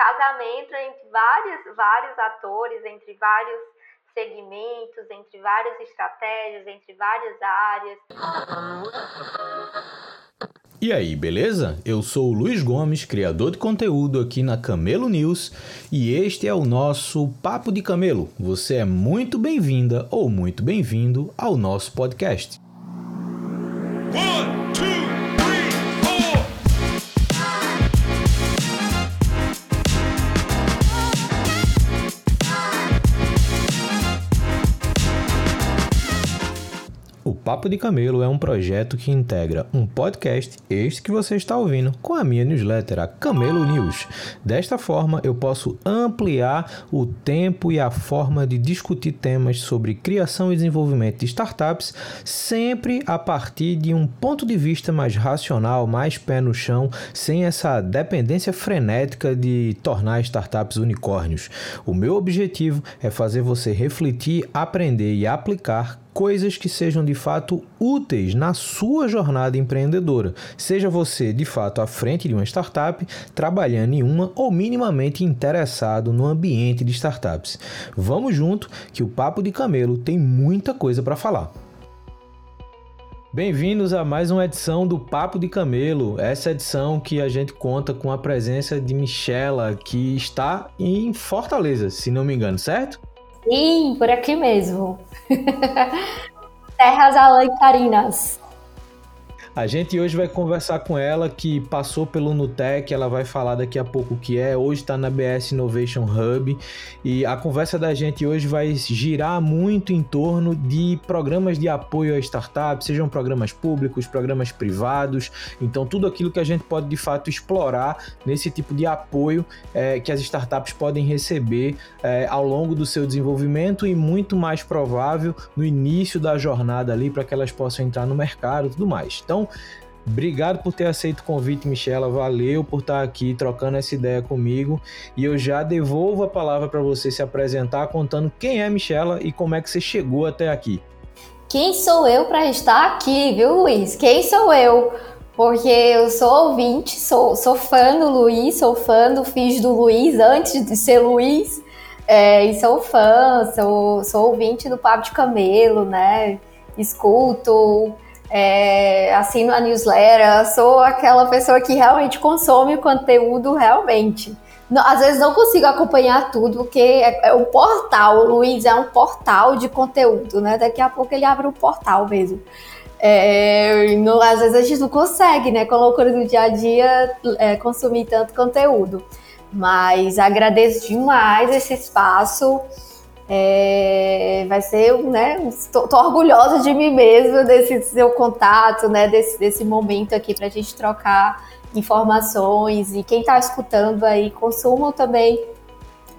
casamento entre vários, vários atores, entre vários segmentos, entre várias estratégias, entre várias áreas. E aí, beleza? Eu sou o Luiz Gomes, criador de conteúdo aqui na Camelo News, e este é o nosso Papo de Camelo. Você é muito bem-vinda ou muito bem-vindo ao nosso podcast. Papo de Camelo é um projeto que integra um podcast, este que você está ouvindo, com a minha newsletter, a Camelo News. Desta forma, eu posso ampliar o tempo e a forma de discutir temas sobre criação e desenvolvimento de startups, sempre a partir de um ponto de vista mais racional, mais pé no chão, sem essa dependência frenética de tornar startups unicórnios. O meu objetivo é fazer você refletir, aprender e aplicar coisas que sejam de fato úteis na sua jornada empreendedora. Seja você de fato à frente de uma startup, trabalhando em uma ou minimamente interessado no ambiente de startups. Vamos junto que o Papo de Camelo tem muita coisa para falar. Bem-vindos a mais uma edição do Papo de Camelo. Essa edição que a gente conta com a presença de Michela, que está em Fortaleza, se não me engano, certo? Sim, por aqui mesmo. Terras alantarinas. A gente hoje vai conversar com ela que passou pelo Nutec, ela vai falar daqui a pouco o que é, hoje está na BS Innovation Hub. E a conversa da gente hoje vai girar muito em torno de programas de apoio a startups, sejam programas públicos, programas privados, então tudo aquilo que a gente pode de fato explorar nesse tipo de apoio é, que as startups podem receber é, ao longo do seu desenvolvimento e muito mais provável no início da jornada ali para que elas possam entrar no mercado e tudo mais. Então, Obrigado por ter aceito o convite, Michela. Valeu por estar aqui trocando essa ideia comigo. E eu já devolvo a palavra para você se apresentar, contando quem é Michela e como é que você chegou até aqui. Quem sou eu para estar aqui, viu, Luiz? Quem sou eu? Porque eu sou ouvinte, sou, sou fã do Luiz, sou fã do Fiz do Luiz antes de ser Luiz. É, e sou fã, sou, sou ouvinte do Papo de Camelo, né? Escuto é, assino a newsletter, sou aquela pessoa que realmente consome o conteúdo realmente. Não, às vezes não consigo acompanhar tudo, porque é, é um portal, o Luiz é um portal de conteúdo, né? Daqui a pouco ele abre um portal mesmo. É, não, às vezes a gente não consegue, né, com a loucura do dia a dia, é, consumir tanto conteúdo. Mas agradeço demais esse espaço. É, vai ser, né? Tô, tô, orgulhosa de mim mesma desse seu contato, né? Desse, desse momento aqui para a gente trocar informações e quem está escutando aí consumam também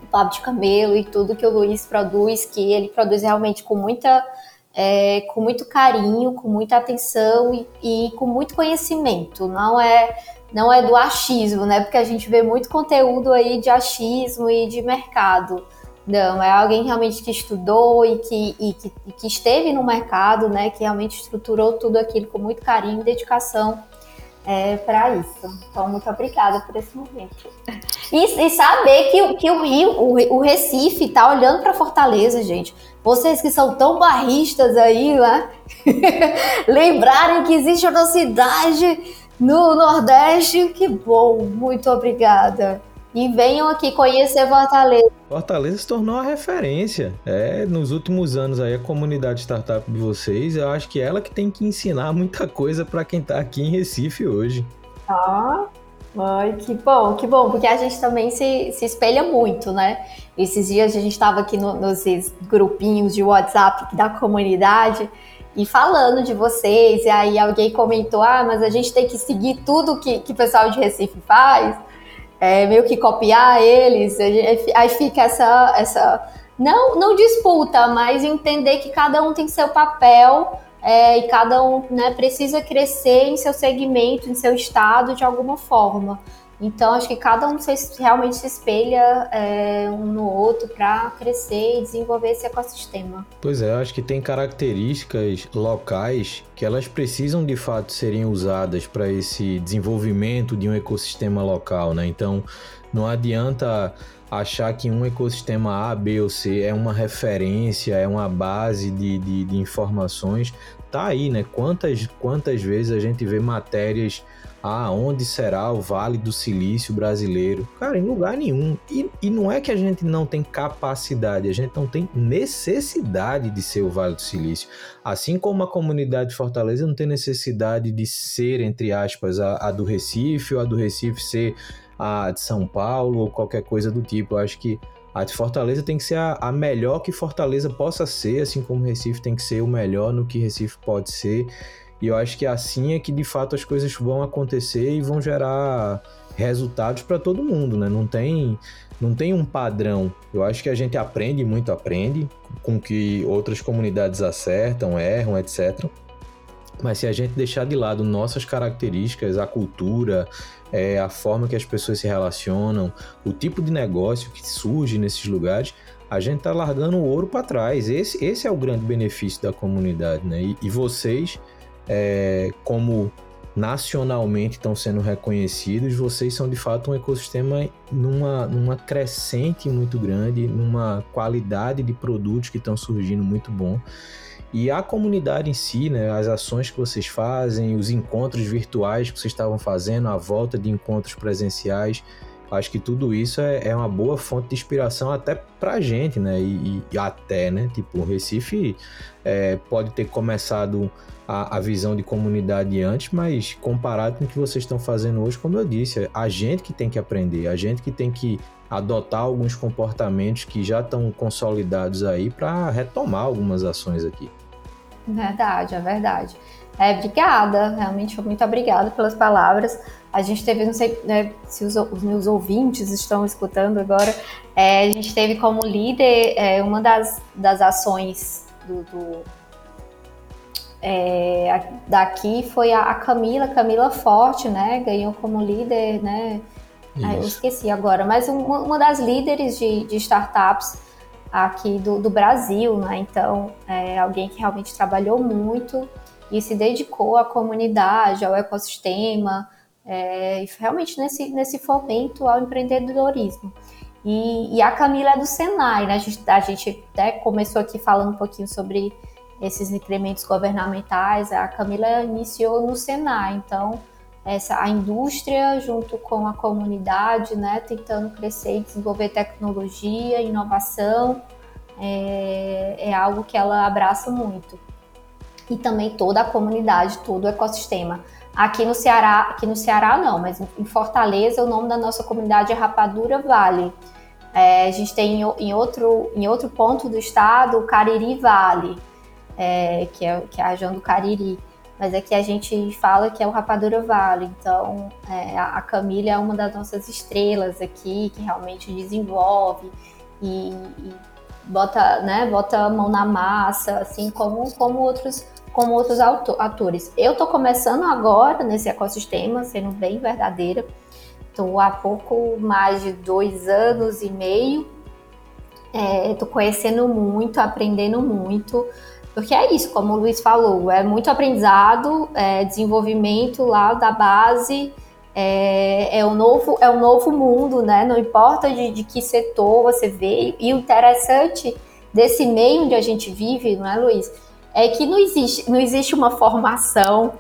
o Papo de Camelo e tudo que o Luiz produz, que ele produz realmente com muita é, com muito carinho, com muita atenção e, e, com muito conhecimento. Não é não é do achismo, né? Porque a gente vê muito conteúdo aí de achismo e de mercado. Não, é alguém realmente que estudou e que, e que, e que, esteve no mercado, né? Que realmente estruturou tudo aquilo com muito carinho e dedicação é, para isso. Então, muito obrigada por esse momento. E, e saber que, que o Rio, o, o Recife, tá olhando para Fortaleza, gente. Vocês que são tão barristas aí, né? Lembrarem que existe uma cidade no Nordeste. Que bom, muito obrigada. E venham aqui conhecer Fortaleza. Fortaleza se tornou uma referência. É, nos últimos anos aí a comunidade startup de vocês, eu acho que é ela que tem que ensinar muita coisa para quem está aqui em Recife hoje. Ah, ai, que bom, que bom, porque a gente também se, se espelha muito, né? Esses dias a gente estava aqui no, nos grupinhos de WhatsApp da comunidade e falando de vocês, e aí alguém comentou: ah, mas a gente tem que seguir tudo que, que o pessoal de Recife faz é, meio que copiar eles, aí fica essa, essa não, não disputa, mas entender que cada um tem seu papel é, e cada um né, precisa crescer em seu segmento, em seu estado de alguma forma. Então, acho que cada um realmente se espelha é, um no outro para crescer e desenvolver esse ecossistema. Pois é, acho que tem características locais que elas precisam de fato serem usadas para esse desenvolvimento de um ecossistema local, né? Então, não adianta achar que um ecossistema A, B ou C é uma referência, é uma base de, de, de informações. Tá aí, né? Quantas, quantas vezes a gente vê matérias ah, onde será o Vale do Silício brasileiro? Cara, em lugar nenhum. E, e não é que a gente não tem capacidade, a gente não tem necessidade de ser o Vale do Silício. Assim como a comunidade de Fortaleza não tem necessidade de ser, entre aspas, a, a do Recife, ou a do Recife ser a de São Paulo, ou qualquer coisa do tipo. Eu acho que a de Fortaleza tem que ser a, a melhor que Fortaleza possa ser, assim como Recife tem que ser o melhor no que Recife pode ser. E eu acho que assim é que de fato as coisas vão acontecer e vão gerar resultados para todo mundo, né? Não tem, não tem um padrão. Eu acho que a gente aprende muito, aprende com que outras comunidades acertam, erram, etc. Mas se a gente deixar de lado nossas características, a cultura, é, a forma que as pessoas se relacionam, o tipo de negócio que surge nesses lugares, a gente está largando o ouro para trás. Esse, esse é o grande benefício da comunidade, né? E, e vocês é, como nacionalmente estão sendo reconhecidos, vocês são de fato um ecossistema numa, numa crescente muito grande, numa qualidade de produtos que estão surgindo muito bom. E a comunidade em si, né, as ações que vocês fazem, os encontros virtuais que vocês estavam fazendo, a volta de encontros presenciais, acho que tudo isso é, é uma boa fonte de inspiração até pra gente, né? E, e até, né? Tipo, o Recife é, pode ter começado a, a, visão de comunidade antes, mas comparado com o que vocês estão fazendo hoje, como eu disse, a gente que tem que aprender, a gente que tem que adotar alguns comportamentos que já estão consolidados aí para retomar algumas ações aqui. Verdade, é verdade. É, obrigada, realmente muito obrigada pelas palavras. A gente teve, não sei né, se os, os, meus ouvintes estão escutando agora, é, a gente teve como líder é, uma das, das ações do, do é, daqui foi a, a, Camila, Camila Forte, né? Ganhou como líder, né? Ah, eu esqueci agora, mas uma, uma das líderes de, de, startups aqui do, do Brasil, né? Então, é alguém que realmente trabalhou muito e se dedicou à comunidade, ao ecossistema, é, realmente nesse, nesse fomento ao empreendedorismo. E, e, a Camila é do Senai, né? A gente, a gente até começou aqui falando um pouquinho sobre esses incrementos governamentais. A Camila iniciou no Senai, então essa a indústria junto com a comunidade, né, tentando crescer e desenvolver tecnologia, inovação, é, é algo que ela abraça muito. E também toda a comunidade, todo o ecossistema. Aqui no Ceará, aqui no Ceará não, mas em Fortaleza o nome da nossa comunidade é Rapadura Vale. É, a gente tem em outro, em outro ponto do estado o Cariri Vale é, que, é, que é a região do Cariri. Mas aqui a gente fala que é o Rapadura Vale. Então, é, a Camila é uma das nossas estrelas aqui, que realmente desenvolve e, e bota, né, bota a mão na massa, assim como, como outros como outros atores. Eu estou começando agora nesse ecossistema, sendo bem verdadeira. Estou há pouco mais de dois anos e meio. Estou é, conhecendo muito, aprendendo muito. Porque é isso, como o Luiz falou, é muito aprendizado, é desenvolvimento lá da base, é, é, o novo, é o novo mundo, né? Não importa de, de que setor você veio. E o interessante desse meio onde a gente vive, não é, Luiz? É que não existe, não existe uma formação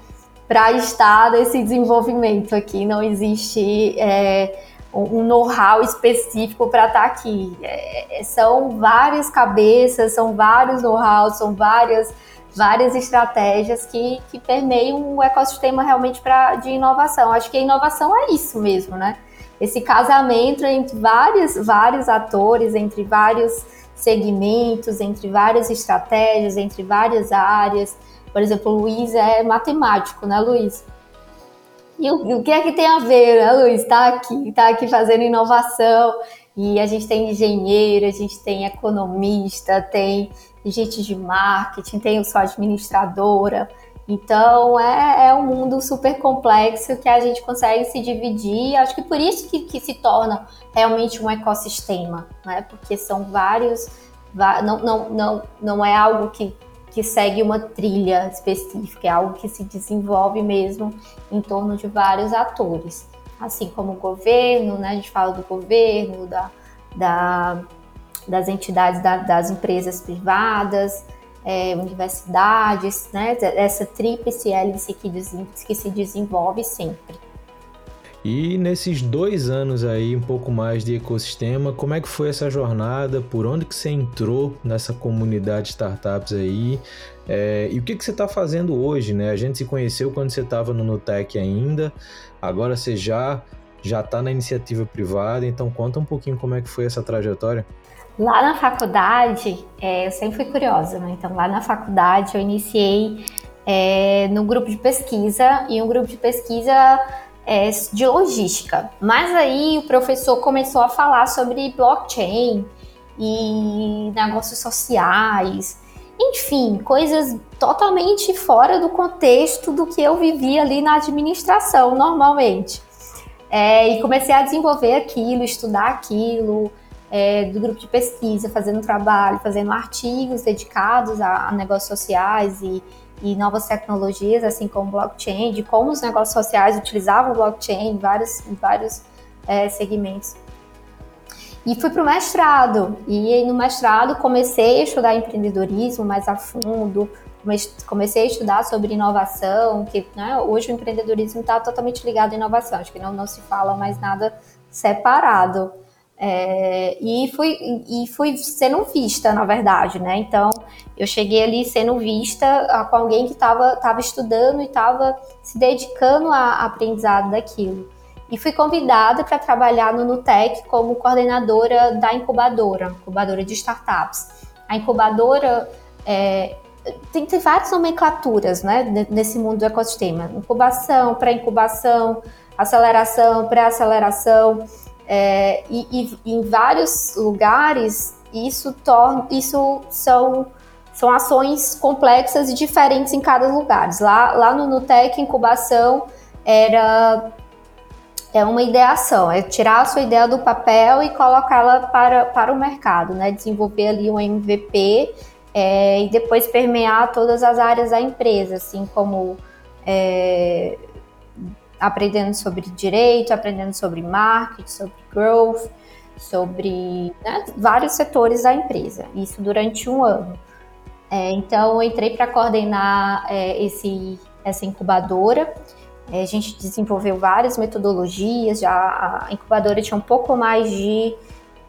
para estar nesse desenvolvimento aqui, não existe. É, um know-how específico para estar tá aqui. É, é, são várias cabeças, são vários know-how, são várias, várias estratégias que, que permeiam o ecossistema realmente pra, de inovação. Acho que a inovação é isso mesmo, né? Esse casamento entre vários, vários atores, entre vários segmentos, entre várias estratégias, entre várias áreas. Por exemplo, o Luiz é matemático, né, Luiz? E o, o que é que tem a ver, né, Luiz? Está aqui, está aqui fazendo inovação. E a gente tem engenheiro, a gente tem economista, tem gente de marketing, tem eu sou administradora. Então é, é um mundo super complexo que a gente consegue se dividir. Acho que por isso que, que se torna realmente um ecossistema, né? Porque são vários. Não, não, não, não é algo que, que segue uma trilha específica, é algo que se desenvolve mesmo em torno de vários atores. Assim como o governo, né? A gente fala do governo, da, da, das entidades, da, das empresas privadas, é, universidades, né? Essa tríplice hélice que, que se desenvolve sempre. E nesses dois anos aí, um pouco mais de ecossistema, como é que foi essa jornada? Por onde que você entrou nessa comunidade de startups aí? É, e o que, que você está fazendo hoje, né? A gente se conheceu quando você estava no Nutec ainda, agora você já já está na iniciativa privada, então conta um pouquinho como é que foi essa trajetória. Lá na faculdade, é, eu sempre fui curiosa, né? Então, lá na faculdade, eu iniciei é, no grupo de pesquisa e um grupo de pesquisa é, de logística. Mas aí o professor começou a falar sobre blockchain e negócios sociais, enfim, coisas totalmente fora do contexto do que eu vivia ali na administração normalmente. É, e comecei a desenvolver aquilo, estudar aquilo, é, do grupo de pesquisa, fazendo trabalho, fazendo artigos dedicados a, a negócios sociais e, e, novas tecnologias, assim como blockchain, de como os negócios sociais utilizavam blockchain em vários, em vários é, segmentos. E fui para o mestrado, e no mestrado comecei a estudar empreendedorismo mais a fundo, comecei a estudar sobre inovação, que né, hoje o empreendedorismo está totalmente ligado à inovação, acho que não, não se fala mais nada separado. É, e, fui, e fui sendo vista, na verdade, né? Então, eu cheguei ali sendo vista a, com alguém que estava tava estudando e estava se dedicando a aprendizado daquilo. E fui convidada para trabalhar no Nutec como coordenadora da incubadora, incubadora de startups. A incubadora é, tem, tem várias nomenclaturas né, nesse mundo do ecossistema: incubação, pré-incubação, aceleração, pré-aceleração. É, e, e, em vários lugares isso torna, isso são são ações complexas e diferentes em cada lugar. Lá, lá no Nutec, incubação era é uma ideação, é tirar a sua ideia do papel e colocá-la para, para o mercado, né? Desenvolver ali um MVP é, e depois permear todas as áreas da empresa, assim como é, aprendendo sobre direito, aprendendo sobre marketing, sobre growth, sobre né, vários setores da empresa. Isso durante um ano. É, então, eu entrei para coordenar é, esse, essa incubadora. É, a gente desenvolveu várias metodologias. Já a incubadora tinha um pouco mais de,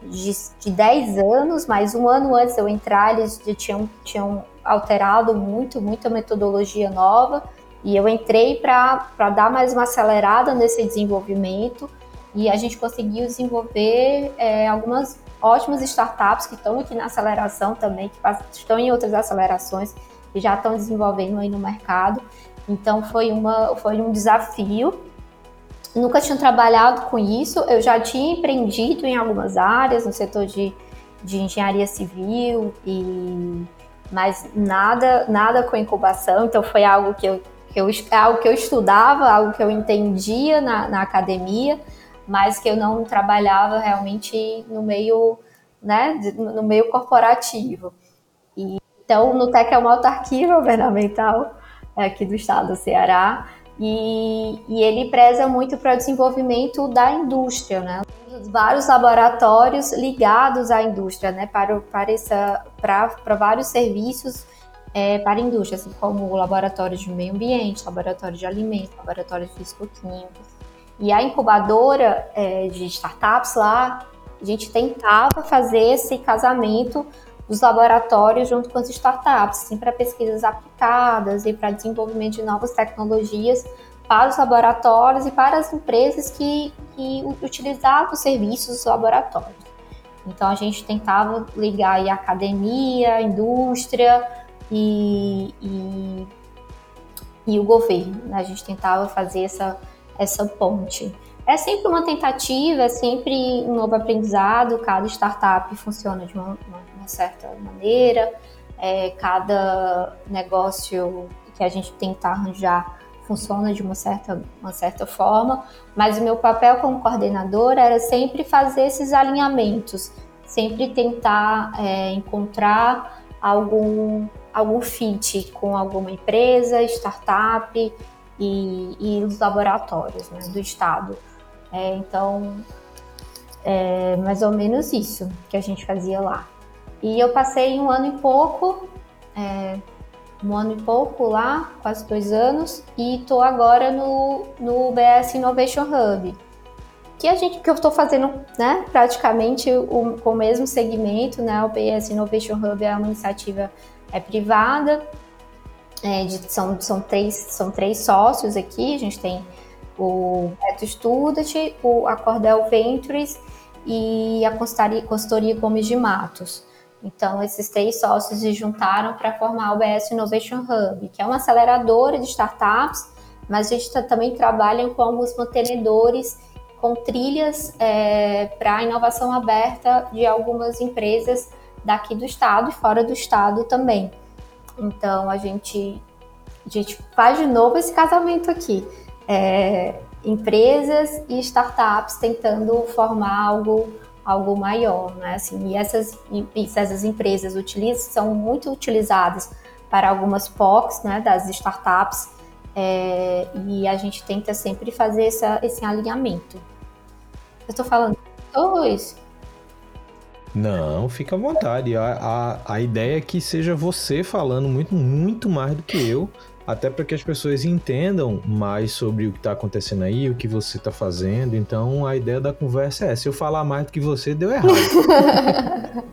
de, de 10 anos, mas um ano antes de eu entrar, eles já tinham, tinham alterado muito, muita metodologia nova. E eu entrei para dar mais uma acelerada nesse desenvolvimento e a gente conseguiu desenvolver é, algumas ótimas startups que estão aqui na aceleração também, que estão em outras acelerações, que já estão desenvolvendo aí no mercado. Então foi, uma, foi um desafio. Nunca tinha trabalhado com isso, eu já tinha empreendido em algumas áreas, no setor de, de engenharia civil, e mas nada, nada com incubação, então foi algo que eu que eu, é algo que eu estudava, algo que eu entendia na, na academia, mas que eu não trabalhava realmente no meio, né, no meio corporativo. E, então, o NUTEC é uma autarquia governamental aqui do estado do Ceará, e, e ele preza muito para o desenvolvimento da indústria, né? Vários laboratórios ligados à indústria, né? Para, para, essa, para, para vários serviços é, para indústrias, assim como o laboratório de meio ambiente, laboratório de alimentos, laboratório de físico-químicos. E a incubadora é, de startups lá, a gente tentava fazer esse casamento dos laboratórios junto com as startups, assim, para pesquisas aplicadas e para desenvolvimento de novas tecnologias para os laboratórios e para as empresas que, que utilizavam os serviços dos laboratórios. Então a gente tentava ligar a academia, a indústria, e, e, e o governo. Né? A gente tentava fazer essa, essa ponte. É sempre uma tentativa, é sempre um novo aprendizado, cada startup funciona de uma, uma certa maneira, é, cada negócio que a gente tenta arranjar funciona de uma certa, uma certa forma, mas o meu papel como coordenadora era sempre fazer esses alinhamentos, sempre tentar é, encontrar algum, algum fit com alguma empresa, startup e, e os laboratórios né, do Estado. É, então, é mais ou menos isso que a gente fazia lá. E eu passei um ano e pouco é, um ano e pouco lá, quase dois anos, e estou agora no, no BS Innovation Hub, que a gente que eu estou fazendo, né, praticamente o, com o mesmo segmento, né, o BS Innovation Hub é uma iniciativa é privada, é, de, são, são, três, são três sócios aqui, a gente tem o Beto Student, o, a Cordel Ventures e a consultoria, consultoria Gomes de Matos. Então, esses três sócios se juntaram para formar o BS Innovation Hub, que é uma aceleradora de startups, mas a gente tá, também trabalha com alguns mantenedores, com trilhas é, para inovação aberta de algumas empresas daqui do estado e fora do estado também. Então, a gente, a gente faz de novo esse casamento aqui. É, empresas e startups tentando formar algo algo maior, né? Assim, e essas, essas empresas utilizam, são muito utilizadas para algumas POCs, né, das startups, é, e a gente tenta sempre fazer essa, esse alinhamento. Eu estou falando tudo isso? Não, fica à vontade. A, a, a ideia é que seja você falando muito, muito mais do que eu, até para que as pessoas entendam mais sobre o que está acontecendo aí, o que você está fazendo. Então a ideia da conversa é: se eu falar mais do que você, deu errado.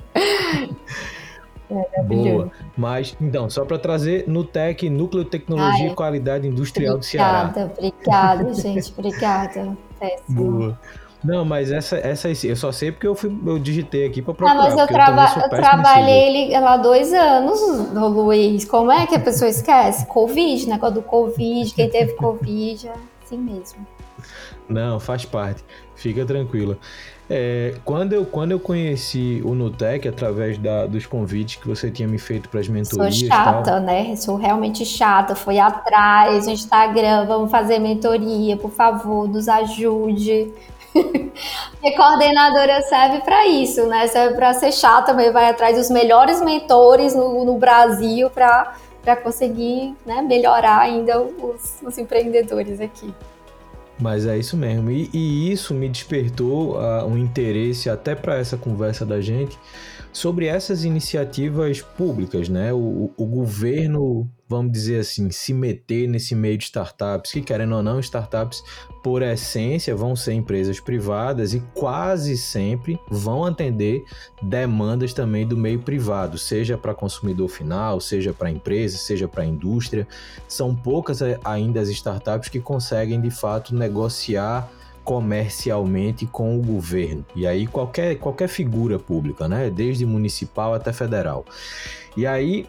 É, Boa. Mas, então, só para trazer no TEC, Núcleo Tecnologia Ai, e Qualidade Industrial do Ceará. Obrigada, obrigada, gente. Obrigada. Péssimo. Boa. Não, mas essa, essa eu só sei porque eu, fui, eu digitei aqui para procurar. Ah, mas eu, traba eu trabalhei lá dois anos, Luiz. Como é que a pessoa esquece? Covid, negócio do Covid, quem teve Covid, é assim mesmo. Não, faz parte. Fica tranquila. É, quando, eu, quando eu conheci o Nutec, através da, dos convites que você tinha me feito para as mentorias. Sou chata, tal, né? Sou realmente chata. Foi atrás no Instagram, vamos fazer mentoria, por favor, nos ajude. e coordenadora serve para isso, né? Serve para ser chata, mas vai atrás dos melhores mentores no, no Brasil para conseguir né, melhorar ainda os, os, empreendedores aqui. Mas é isso mesmo. E, e isso me despertou uh, um interesse até para essa conversa da gente sobre essas iniciativas públicas, né? O, o governo vamos dizer assim, se meter nesse meio de startups, que querendo ou não, startups por essência vão ser empresas privadas e quase sempre vão atender demandas também do meio privado, seja para consumidor final, seja para empresa, seja para indústria. São poucas ainda as startups que conseguem de fato negociar comercialmente com o governo. E aí qualquer, qualquer figura pública, né? Desde municipal até federal. E aí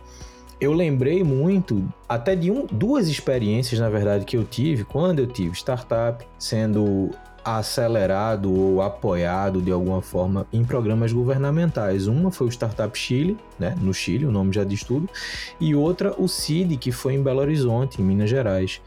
eu lembrei muito até de um, duas experiências, na verdade, que eu tive quando eu tive startup, sendo acelerado ou apoiado de alguma forma em programas governamentais. Uma foi o Startup Chile, né, no Chile, o nome já diz tudo, e outra o CID, que foi em Belo Horizonte, em Minas Gerais.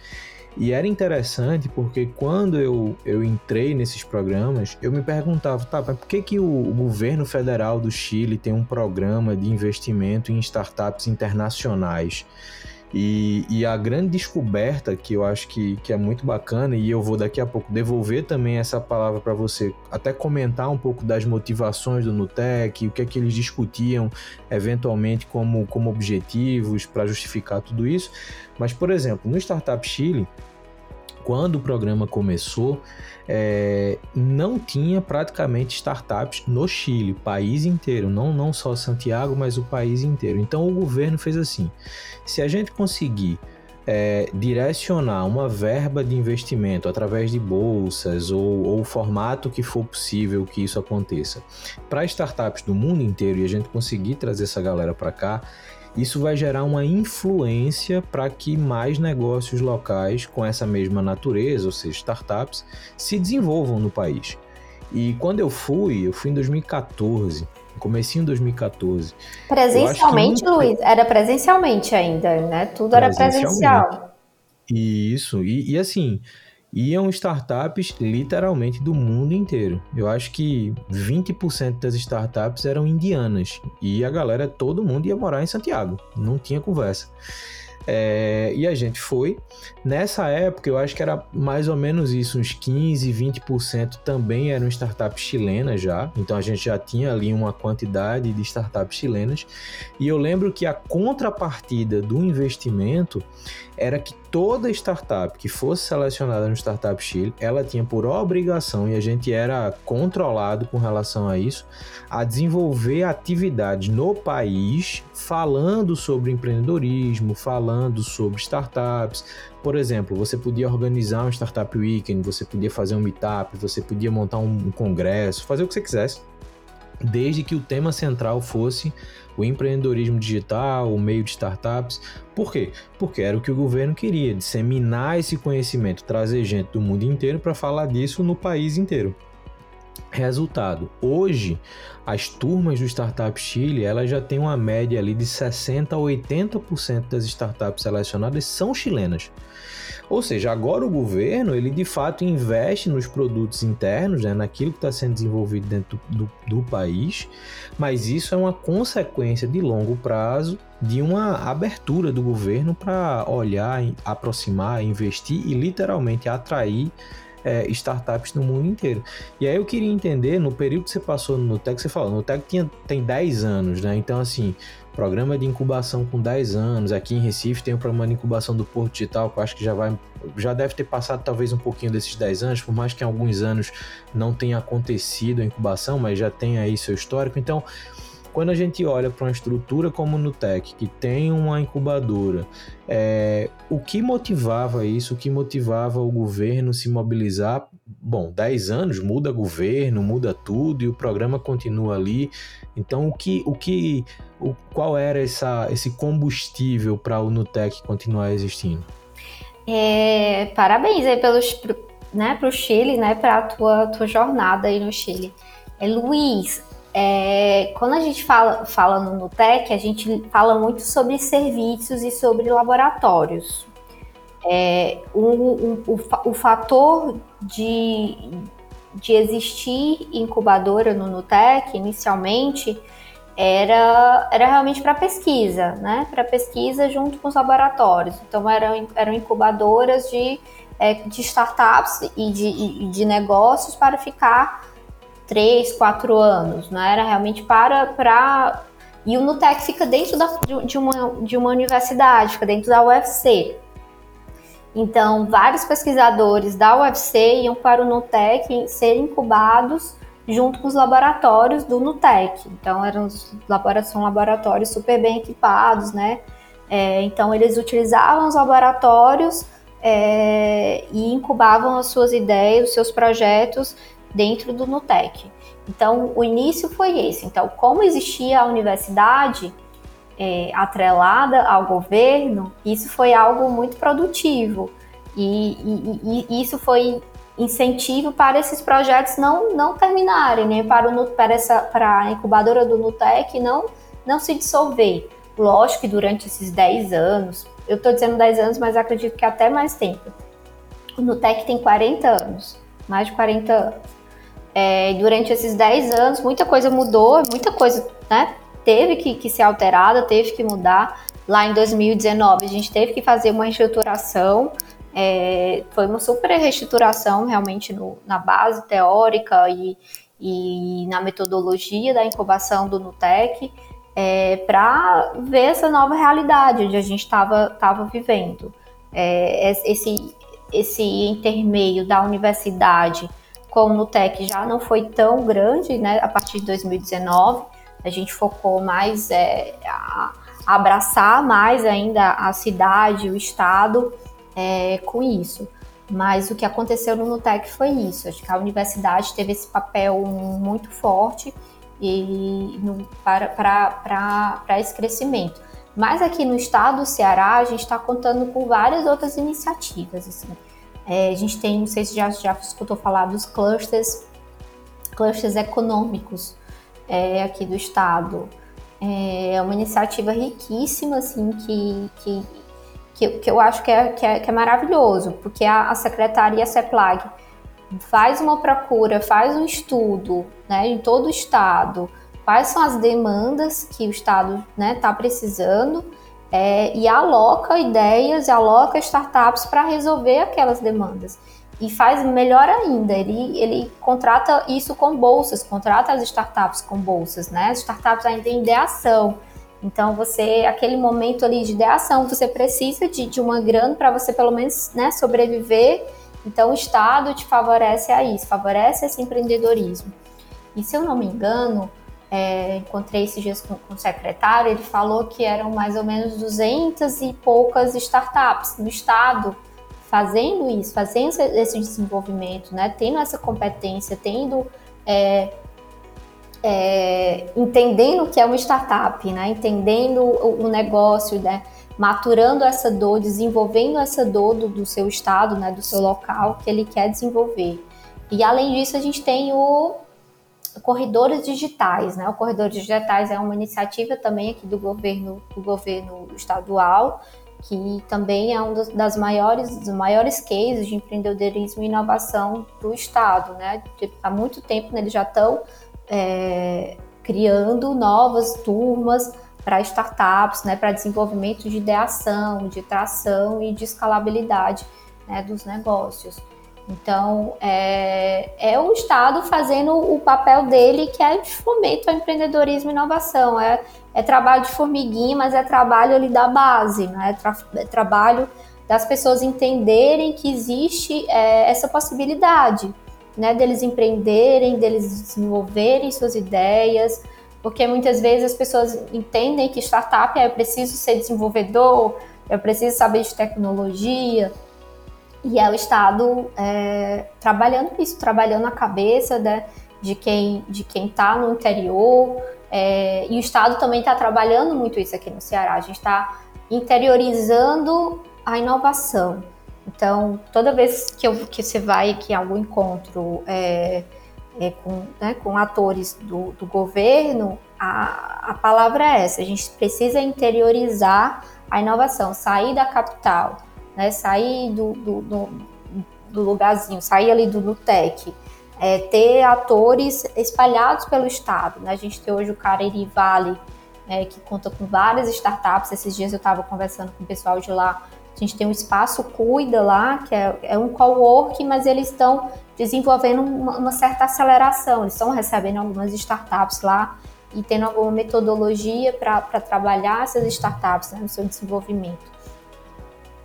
E era interessante porque quando eu, eu entrei nesses programas, eu me perguntava, tá, mas por que, que o, o governo federal do Chile tem um programa de investimento em startups internacionais? E, e, a grande descoberta que eu acho que, que é muito bacana, e eu vou daqui a pouco devolver também essa palavra para você, até comentar um pouco das motivações do Nutec, o que é que eles discutiam eventualmente como, como objetivos para justificar tudo isso. Mas, por exemplo, no Startup Chile, quando o programa começou, é, não tinha praticamente startups no Chile, país inteiro, não, não só Santiago, mas o país inteiro. Então o governo fez assim: se a gente conseguir é, direcionar uma verba de investimento através de bolsas ou, ou o formato que for possível que isso aconteça para startups do mundo inteiro e a gente conseguir trazer essa galera para cá, isso vai gerar uma influência para que mais negócios locais com essa mesma natureza, ou seja, startups, se desenvolvam no país. E quando eu fui, eu fui em 2014, comecinho de 2014. Presencialmente, Luiz? Era presencialmente ainda, né? Tudo era presencial. Isso, e, e assim, iam startups literalmente do mundo inteiro. Eu acho que 20% das startups eram indianas e a galera, todo mundo ia morar em Santiago, não tinha conversa. É, e a gente foi. Nessa época, eu acho que era mais ou menos isso, uns 15, 20% também eram startups chilenas já. Então a gente já tinha ali uma quantidade de startups chilenas. E eu lembro que a contrapartida do investimento era que toda startup que fosse selecionada no Startup Chile, ela tinha por obrigação, e a gente era controlado com relação a isso, a desenvolver atividades no país falando sobre empreendedorismo, falando sobre startups. Por exemplo, você podia organizar um Startup Weekend, você podia fazer um meetup, você podia montar um congresso, fazer o que você quisesse, desde que o tema central fosse o empreendedorismo digital, o meio de startups. Por quê? Porque era o que o governo queria, disseminar esse conhecimento, trazer gente do mundo inteiro para falar disso no país inteiro. Resultado, hoje as turmas do Startup Chile, elas já têm uma média ali de 60 a 80% das startups selecionadas são chilenas. Ou seja, agora o governo ele de fato investe nos produtos internos, né, naquilo que está sendo desenvolvido dentro do, do, país, mas isso é uma consequência de longo prazo de uma abertura do governo para olhar, aproximar, investir e literalmente atrair é, startups no mundo inteiro. E aí eu queria entender, no período que você passou no Nutec, você falou, no Nutec tinha, tem 10 anos, né? Então, assim, programa de incubação com 10 anos. Aqui em Recife tem o programa de incubação do Porto Digital, que eu acho que já vai já deve ter passado talvez um pouquinho desses 10 anos, por mais que em alguns anos não tenha acontecido a incubação, mas já tem aí seu histórico. Então, quando a gente olha para uma estrutura como o Nutec, que tem uma incubadora, é, o que motivava isso, o que motivava o governo se mobilizar? Bom, 10 anos, muda governo, muda tudo e o programa continua ali. Então, o que, o que, o, qual era essa, esse combustível para o Nutec continuar existindo? É, parabéns aí pelos, né, para o Chile, né, para a tua, tua jornada aí no Chile. É, Luiz, é, quando a gente fala, fala no Nutec, a gente fala muito sobre serviços e sobre laboratórios. É, o, o, o, o, fator de, de existir incubadora no Nutec, inicialmente, era, era realmente para pesquisa, né? Para pesquisa junto com os laboratórios. Então, eram, eram incubadoras de, é, de startups e de, e de negócios para ficar três, quatro anos, né? Era realmente para, para... E o Nutec fica dentro da, de, uma, de uma universidade, fica dentro da UFC. Então, vários pesquisadores da UFC iam para o Nutec ser incubados junto com os laboratórios do Nutec. Então, eram são laboratórios super bem equipados, né? É, então, eles utilizavam os laboratórios é, e incubavam as suas ideias, os seus projetos dentro do Nutec. Então, o início foi esse. Então, como existia a universidade é, atrelada ao governo, isso foi algo muito produtivo. E, e, e, isso foi incentivo para esses projetos não, não terminarem, né? para, o, para, essa, para a incubadora do Nutec não, não se dissolver. Lógico que durante esses 10 anos, eu estou dizendo 10 anos, mas acredito que até mais tempo. O Nutec tem 40 anos, mais de 40 anos. É, durante esses 10 anos, muita coisa mudou, muita coisa né, teve que, que ser alterada, teve que mudar. Lá em 2019, a gente teve que fazer uma reestruturação. É, foi uma super reestruturação realmente no, na base teórica e, e na metodologia da incubação do Nutec é, para ver essa nova realidade onde a gente estava vivendo. É, esse, esse intermeio da universidade com o Nutec já não foi tão grande, né? A partir de 2019, a gente focou mais é, a, abraçar mais ainda a cidade, o estado é, com isso. Mas o que aconteceu no Nutec foi isso. Acho que a universidade teve esse papel muito forte e no, para, para, para, para esse crescimento. Mas aqui no estado do Ceará, a gente está contando com várias outras iniciativas. Assim. É, a gente tem, não sei se já, já escutou falar dos clusters, clusters econômicos. É, aqui do estado. É uma iniciativa riquíssima, assim, que, que, que, que eu acho que é, que é, que é maravilhoso, porque a, a Secretaria CEPLAG faz uma procura, faz um estudo né, em todo o estado, quais são as demandas que o estado está né, tá precisando é, e aloca ideias, aloca startups para resolver aquelas demandas. E faz melhor ainda, ele, ele contrata isso com bolsas, contrata as startups com bolsas, né? As startups ainda em ideação. Então, você, aquele momento ali de ideação, você precisa de, de uma grana para você, pelo menos, né, sobreviver. Então, o Estado te favorece a isso, favorece esse empreendedorismo. E se eu não me engano, é, encontrei esses dias com, com, o secretário, ele falou que eram mais ou menos 200 e poucas startups no Estado fazendo isso, fazendo esse desenvolvimento, né, tendo essa competência, tendo é, é, entendendo o que é uma startup, né, entendendo o, o, negócio, né, maturando essa dor, desenvolvendo essa dor do, do seu estado, né, do seu local que ele quer desenvolver. E além disso, a gente tem o corredores digitais, né? O corredores digitais é uma iniciativa também aqui do governo, do governo estadual, que também é um das maiores, dos maiores cases de empreendedorismo e inovação do Estado. Né? Há muito tempo né, eles já estão é, criando novas turmas para startups, né, para desenvolvimento de ideação, de tração e de escalabilidade né, dos negócios. Então, é, é, o Estado fazendo o papel dele, que é de fomento ao empreendedorismo e inovação. É, é trabalho de formiguinha, mas é trabalho ali da base, né? é, tra é trabalho das pessoas entenderem que existe é, essa possibilidade, né? Deles empreenderem, deles desenvolverem suas ideias, porque muitas vezes as pessoas entendem que startup é preciso ser desenvolvedor, é preciso saber de tecnologia, e é o Estado é, trabalhando isso, trabalhando a cabeça né, de quem de quem está no interior. É, e o Estado também está trabalhando muito isso aqui no Ceará. A gente está interiorizando a inovação. Então, toda vez que, eu, que você vai aqui em algum encontro é, é, com, né, com atores do, do governo, a, a palavra é essa: a gente precisa interiorizar a inovação, sair da capital né? Sair do, do, do, do lugarzinho, sair ali do Nutec, é, ter atores espalhados pelo estado. Né? A gente tem hoje o Cariri Vale, é, que conta com várias startups. Esses dias eu estava conversando com o pessoal de lá. A gente tem um espaço Cuida lá, que é, é um co-work, mas eles estão desenvolvendo uma, uma, certa aceleração. Eles estão recebendo algumas startups lá e tendo alguma metodologia para trabalhar essas startups né, no seu desenvolvimento.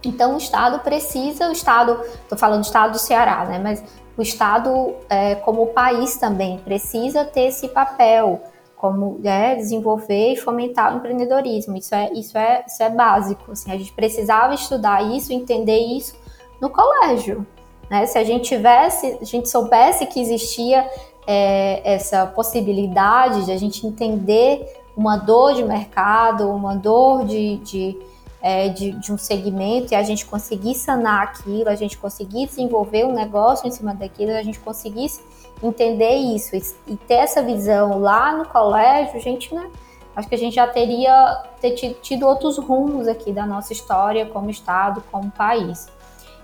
Então o Estado precisa, o Estado, estou falando do Estado do Ceará, né? Mas o Estado, é, como país também, precisa ter esse papel, como é, desenvolver e fomentar o empreendedorismo. Isso é, isso é, isso é básico. Assim, a gente precisava estudar isso, entender isso no colégio. Né? Se a gente tivesse, a gente soubesse que existia é, essa possibilidade de a gente entender uma dor de mercado, uma dor de, de é, de, de, um segmento e a gente conseguir sanar aquilo, a gente conseguir desenvolver um negócio em cima daquilo, a gente conseguisse entender isso e, e ter essa visão lá no colégio, a gente, né? Acho que a gente já teria ter tido outros rumos aqui da nossa história como Estado, como país.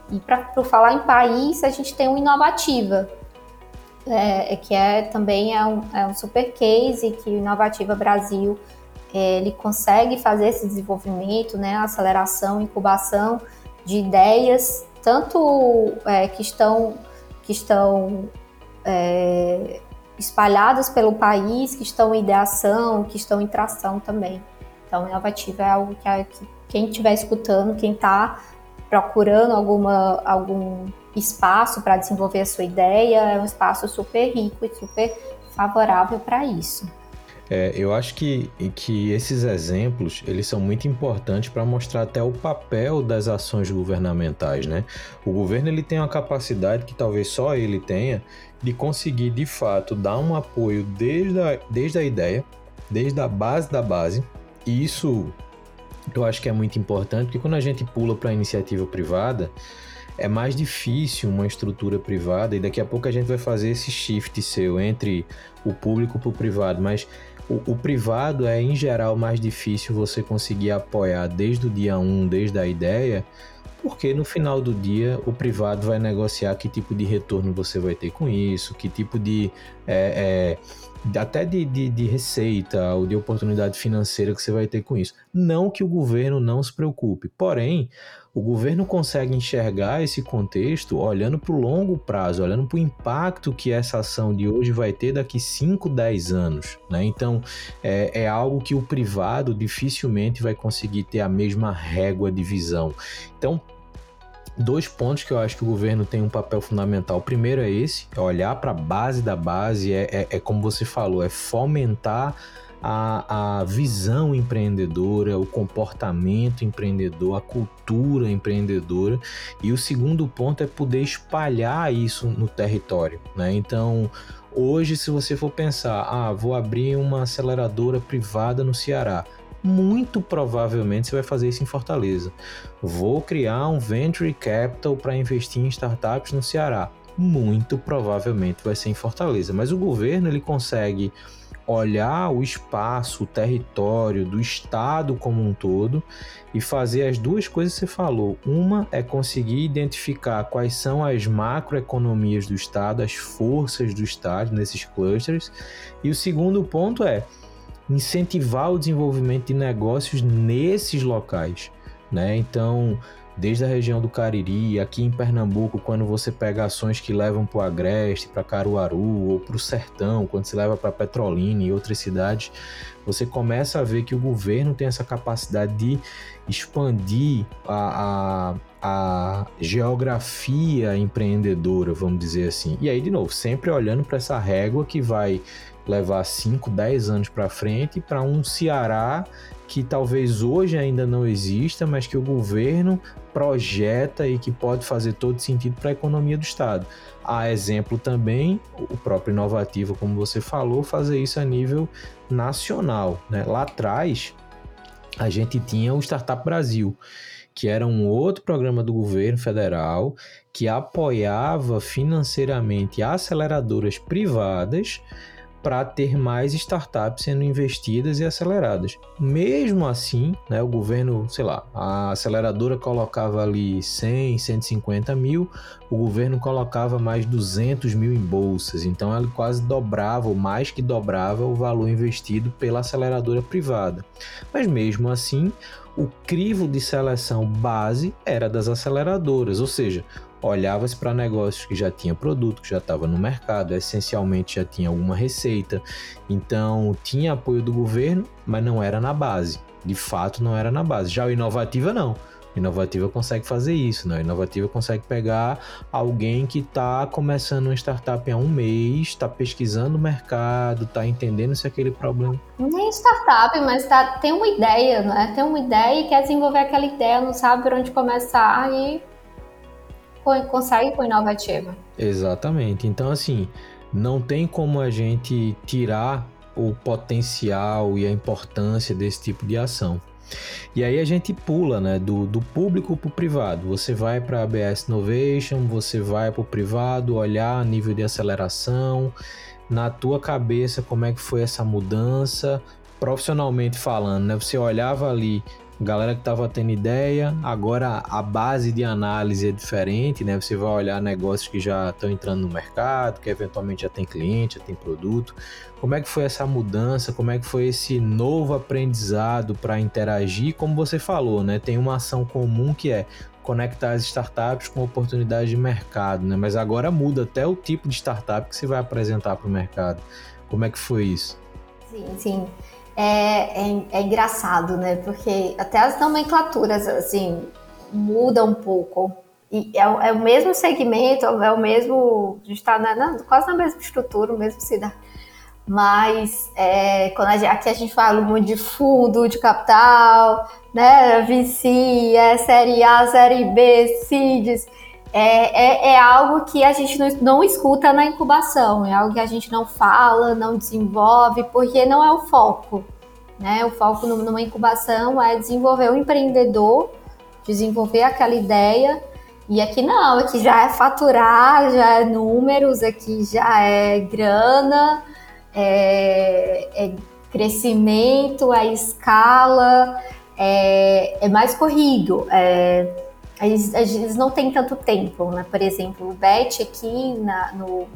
E para falar em país, a gente tem uma inovativa, é, que é também é um, é um super case que o Inovativa Brasil ele consegue fazer esse desenvolvimento, né, aceleração, incubação de ideias, tanto é, que estão, que estão é, espalhadas pelo país, que estão em ideação, que estão em tração também. Então, inovativa é algo que, que quem estiver escutando, quem está procurando alguma, algum espaço para desenvolver a sua ideia, é um espaço super rico e super favorável para isso. É, eu acho que, que esses exemplos eles são muito importantes para mostrar até o papel das ações governamentais, né? O governo ele tem uma capacidade que talvez só ele tenha de conseguir de fato dar um apoio desde a, desde a ideia, desde a base da base. E isso eu acho que é muito importante porque quando a gente pula para a iniciativa privada é mais difícil uma estrutura privada, e daqui a pouco a gente vai fazer esse shift seu entre o público para o privado, mas o, o, privado é, em geral, mais difícil você conseguir apoiar desde o dia 1, desde a ideia, porque no final do dia o privado vai negociar que tipo de retorno você vai ter com isso, que tipo de. É, é, até de, de, de, receita ou de oportunidade financeira que você vai ter com isso. Não que o governo não se preocupe, porém, o governo consegue enxergar esse contexto olhando para o longo prazo, olhando para o impacto que essa ação de hoje vai ter daqui 5, 10 anos. Né? Então, é, é algo que o privado dificilmente vai conseguir ter a mesma régua de visão. Então, dois pontos que eu acho que o governo tem um papel fundamental. O primeiro é esse, é olhar para a base da base, é, é, é, como você falou, é fomentar a, a visão empreendedora, o comportamento empreendedor, a cultura empreendedora. E o segundo ponto é poder espalhar isso no território. Né? Então, hoje, se você for pensar, ah, vou abrir uma aceleradora privada no Ceará muito provavelmente você vai fazer isso em Fortaleza. Vou criar um venture capital para investir em startups no Ceará. Muito provavelmente vai ser em Fortaleza, mas o governo ele consegue olhar o espaço, o território do estado como um todo e fazer as duas coisas que você falou. Uma é conseguir identificar quais são as macroeconomias do estado, as forças do estado nesses clusters, e o segundo ponto é incentivar o desenvolvimento de negócios nesses locais, né? Então, desde a região do Cariri, aqui em Pernambuco, quando você pega ações que levam para o Agreste, para Caruaru ou para o Sertão, quando se leva para Petrolina e outras cidades, você começa a ver que o governo tem essa capacidade de expandir a, a, a geografia empreendedora, vamos dizer assim. E aí, de novo, sempre olhando para essa régua que vai levar 5, 10 anos para frente para um Ceará que talvez hoje ainda não exista, mas que o governo projeta e que pode fazer todo sentido para a economia do estado. Há exemplo também, o próprio Inovativo, como você falou, fazer isso a nível nacional. Né? Lá atrás, a gente tinha o Startup Brasil, que era um outro programa do governo federal que apoiava financeiramente aceleradoras privadas para ter mais startups sendo investidas e aceleradas. Mesmo assim, né, o governo, sei lá, a aceleradora colocava ali 100, 150 mil, o governo colocava mais 200 mil em bolsas, então ele quase dobrava, ou mais que dobrava, o valor investido pela aceleradora privada. Mas mesmo assim, o crivo de seleção base era das aceleradoras, ou seja, olhava-se para negócios que já tinha produto, que já estava no mercado, essencialmente já tinha alguma receita. Então, tinha apoio do governo, mas não era na base. De fato, não era na base. Já o Inovativa, não. Inovativa consegue fazer isso, né? Inovativa consegue pegar alguém que está começando uma startup há um mês, está pesquisando o mercado, está entendendo se aquele problema. Nem startup, mas tá, tem uma ideia, né? Tem uma ideia e quer desenvolver aquela ideia, não sabe por onde começar e consegue com inovativa. Exatamente. Então, assim, não tem como a gente tirar o potencial e a importância desse tipo de ação. E aí a gente pula né, do, do público para o privado. Você vai para a ABS Innovation, você vai para o privado, olhar nível de aceleração, na tua cabeça como é que foi essa mudança, profissionalmente falando, né? Você olhava ali galera que estava tendo ideia, agora a base de análise é diferente, né? Você vai olhar negócios que já estão entrando no mercado, que eventualmente já tem cliente, já tem produto. Como é que foi essa mudança? Como é que foi esse novo aprendizado para interagir? Como você falou, né? Tem uma ação comum que é conectar as startups com oportunidades de mercado, né? Mas agora muda até o tipo de startup que você vai apresentar para o mercado. Como é que foi isso? Sim, sim é, é, é, engraçado, né? Porque até as nomenclaturas, assim, mudam um pouco. E é, é o mesmo segmento, é o mesmo. A gente está quase na mesma estrutura, o mesmo cidade. Mas é, quando a gente, aqui a gente fala muito de fundo, de capital, né? VC, é série A, série B, CIDs é, é, é, algo que a gente não, não escuta na incubação, é algo que a gente não fala, não desenvolve, porque não é o foco. Né? O foco numa incubação é desenvolver o empreendedor, desenvolver aquela ideia E aqui não, aqui já é faturar, já é números, aqui já é grana, é, é crescimento, é escala, é, é mais corrido. É, eles, eles, não têm tanto tempo, né? Por exemplo, o BET aqui na, no,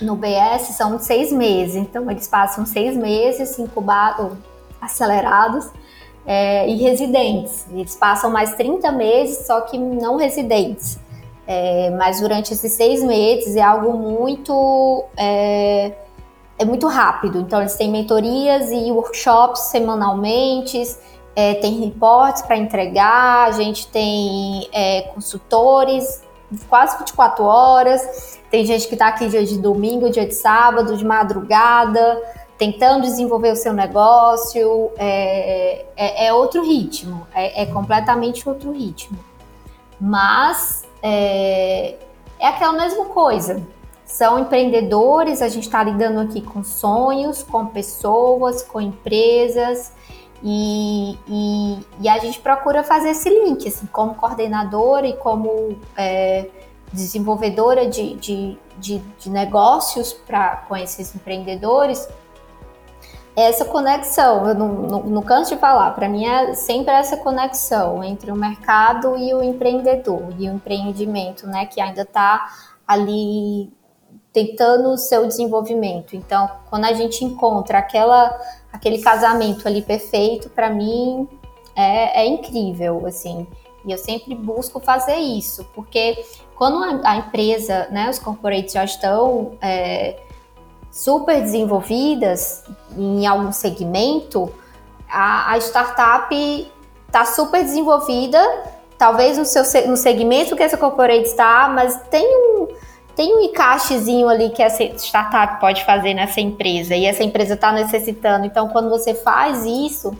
no BS são seis meses, então eles passam seis meses incubados, acelerados, é, e residentes. Eles passam mais 30 meses, só que não residentes. É, mas durante esses seis meses é algo muito é, é muito rápido. Então eles têm mentorias e workshops semanalmente, é, tem reportes para entregar, a gente tem é, consultores quase 24 horas, tem gente que está aqui dia de domingo, dia de sábado, de madrugada, tentando desenvolver o seu negócio, é, é, é outro ritmo, é, é, completamente outro ritmo. Mas é, é aquela mesma coisa. São empreendedores, a gente está lidando aqui com sonhos, com pessoas, com empresas, e, e, e, a gente procura fazer esse link, assim, como coordenadora e como é, desenvolvedora de, de, de, de negócios pra, com esses empreendedores, essa conexão, eu não, não, não canso de falar, para mim é sempre essa conexão entre o mercado e o empreendedor, e o empreendimento, né, que ainda está ali tentando o seu desenvolvimento. Então, quando a gente encontra aquela aquele casamento ali perfeito, para mim é, é, incrível, assim. E eu sempre busco fazer isso, porque quando a, empresa, né, os corporates já estão é, super desenvolvidas em algum segmento, a, a startup está super desenvolvida, talvez no seu no segmento que essa corporate está, mas tem um tem um encaixezinho ali que essa startup pode fazer nessa empresa e essa empresa está necessitando. Então, quando você faz isso,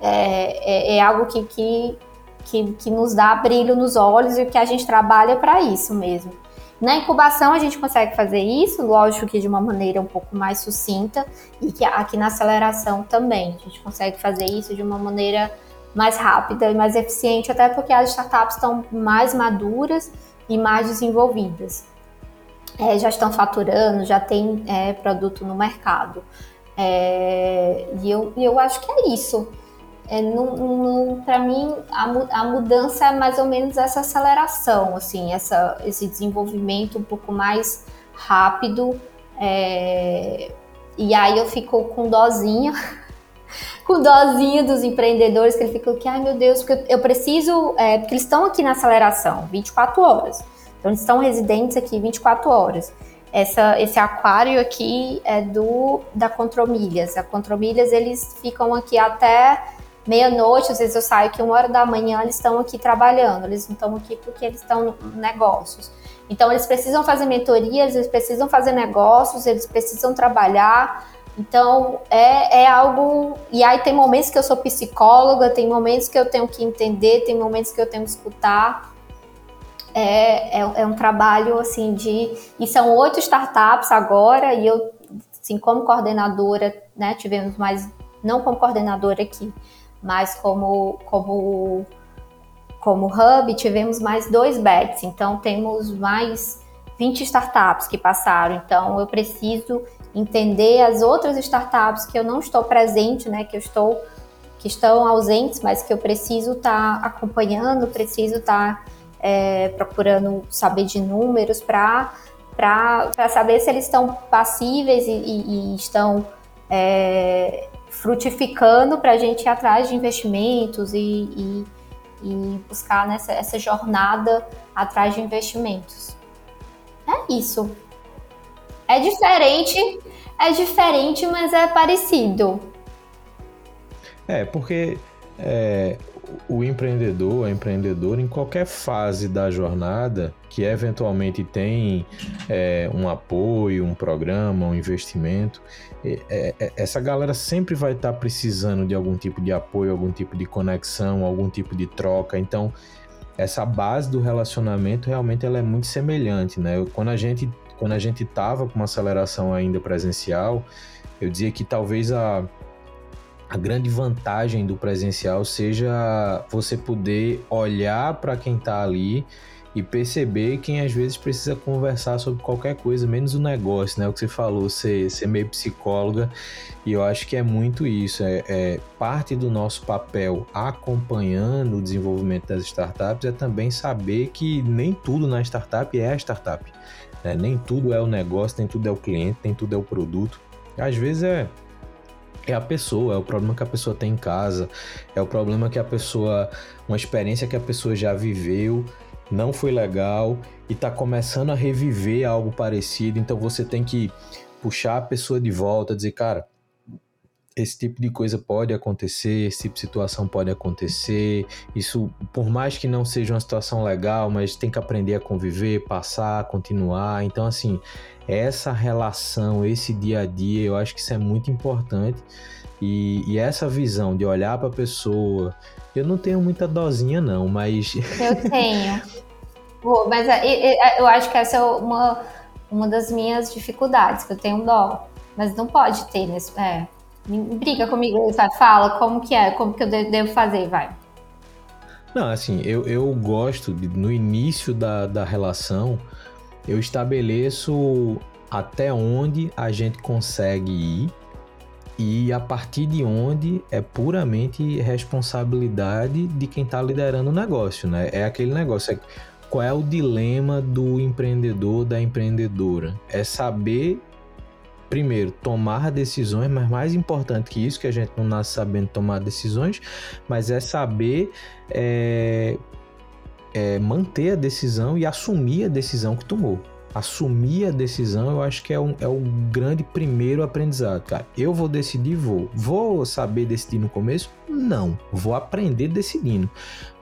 é, é, é algo que, que, que, que, nos dá brilho nos olhos e que a gente trabalha para isso mesmo. Na incubação a gente consegue fazer isso, lógico que de uma maneira um pouco mais sucinta e que aqui na aceleração também a gente consegue fazer isso de uma maneira mais rápida e mais eficiente, até porque as startups estão mais maduras e mais desenvolvidas é, já estão faturando, já tem é, produto no mercado. É, e eu, eu acho que é isso. É, para mim, a, a, mudança é mais ou menos essa aceleração, assim, essa, esse desenvolvimento um pouco mais rápido. É, e aí eu fico com dozinha, com dozinha dos empreendedores, que ele fica que, ai meu Deus, porque eu preciso, é, porque eles estão aqui na aceleração, 24 horas. Então, eles estão residentes aqui 24 horas. Essa, esse aquário aqui é do da Contromilhas. A Contromilhas, eles ficam aqui até meia-noite, às vezes eu saio aqui uma hora da manhã, eles estão aqui trabalhando, eles não estão aqui porque eles estão negócios. Então, eles precisam fazer mentorias, eles precisam fazer negócios, eles precisam trabalhar. Então, é, é algo. E aí, tem momentos que eu sou psicóloga, tem momentos que eu tenho que entender, tem momentos que eu tenho que escutar é, é, é, um trabalho assim de. E são oito startups agora, e eu, assim, como coordenadora, né, tivemos mais, não como coordenadora aqui, mas como, como, como hub, tivemos mais dois bets, então temos mais 20 startups que passaram. Então eu preciso entender as outras startups que eu não estou presente, né, que eu estou que estão ausentes, mas que eu preciso estar tá acompanhando, preciso estar tá é, procurando saber de números para saber se eles estão passíveis e, e, e estão é, frutificando para a gente ir atrás de investimentos e, e, e buscar nessa, essa jornada atrás de investimentos. É isso. É diferente, é diferente, mas é parecido. É, porque é, o empreendedor, a empreendedora, em qualquer fase da jornada, que eventualmente tem é, um apoio, um programa, um investimento, é, é, essa galera sempre vai estar tá precisando de algum tipo de apoio, algum tipo de conexão, algum tipo de troca. Então, essa base do relacionamento realmente ela é muito semelhante, né? Quando a gente quando a gente tava com uma aceleração ainda presencial, eu dizia que talvez a a grande vantagem do presencial seja você poder olhar para quem está ali e perceber quem às vezes precisa conversar sobre qualquer coisa, menos o negócio, né? O que você falou, ser, ser meio psicóloga, e eu acho que é muito isso. É, é parte do nosso papel acompanhando o desenvolvimento das startups é também saber que nem tudo na startup é a startup. Né? Nem tudo é o negócio, nem tudo é o cliente, nem tudo é o produto. Às vezes é é a pessoa, é o problema que a pessoa tem em casa, é o problema que a pessoa, uma experiência que a pessoa já viveu não foi legal e está começando a reviver algo parecido, então você tem que puxar a pessoa de volta, dizer, cara, esse tipo de coisa pode acontecer, esse tipo de situação pode acontecer. Isso, por mais que não seja uma situação legal, mas tem que aprender a conviver, passar, continuar. Então, assim, essa relação, esse dia a dia, eu acho que isso é muito importante. E, e essa visão de olhar para a pessoa, eu não tenho muita dosinha, não, mas. Eu tenho. mas é, eu acho que essa é uma, uma das minhas dificuldades, que eu tenho dó. Mas não pode ter nesse. É, briga comigo, sabe? Fala como que é, como que eu devo fazer, vai. Não, assim, eu, eu gosto de, no início da, da relação, eu estabeleço até onde a gente consegue ir e a partir de onde é puramente responsabilidade de quem está liderando o negócio, né? É aquele negócio, é, qual é o dilema do empreendedor, da empreendedora? É saber, primeiro, tomar decisões, mas mais importante que isso, que a gente não nasce sabendo tomar decisões, mas é saber é, é, manter a decisão e assumir a decisão que tomou assumir a decisão, eu acho que é, um, é o grande primeiro aprendizado, cara. Eu vou decidir, vou. Vou saber decidir no começo? Não. Vou aprender decidindo.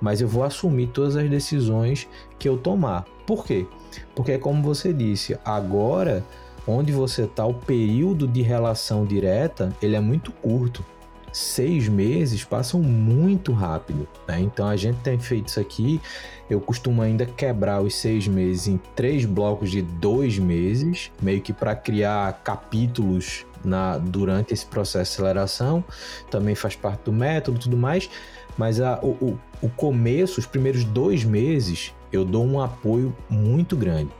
Mas eu vou assumir todas as decisões que eu tomar. Por quê? Porque, como você disse, agora, onde você está, o período de relação direta, ele é muito curto seis meses passam muito rápido. Né? Então a gente tem feito isso aqui. Eu costumo ainda quebrar os seis meses em três blocos de dois meses, meio que para criar capítulos na, durante esse processo de aceleração. Também faz parte do método tudo mais. Mas a, o, o começo, os primeiros dois meses, eu dou um apoio muito grande.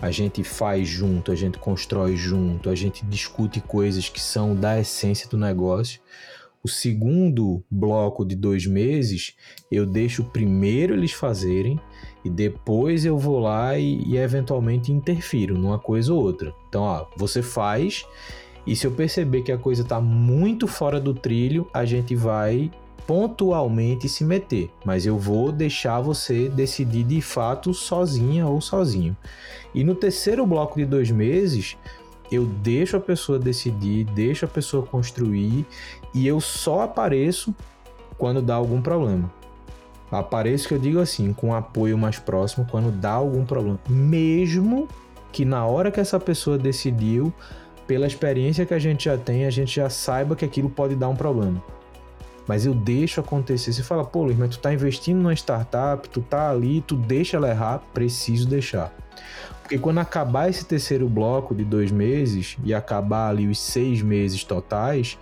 A gente faz junto, a gente constrói junto, a gente discute coisas que são da essência do negócio. O segundo bloco de dois meses, eu deixo primeiro eles fazerem e depois eu vou lá e, e eventualmente interfiro numa coisa ou outra. Então, ó, você faz e se eu perceber que a coisa está muito fora do trilho, a gente vai pontualmente se meter, mas eu vou deixar você decidir de fato sozinha ou sozinho. E no terceiro bloco de dois meses, eu deixo a pessoa decidir, deixo a pessoa construir e eu só apareço quando dá algum problema. Apareço que eu digo assim, com apoio mais próximo quando dá algum problema, mesmo que na hora que essa pessoa decidiu, pela experiência que a gente já tem, a gente já saiba que aquilo pode dar um problema. Mas eu deixo acontecer. Você fala, pô, Luiz, mas tu tá investindo numa startup, tu tá ali, tu deixa ela errar, preciso deixar. Porque quando acabar esse terceiro bloco de dois meses e acabar ali os seis meses totais,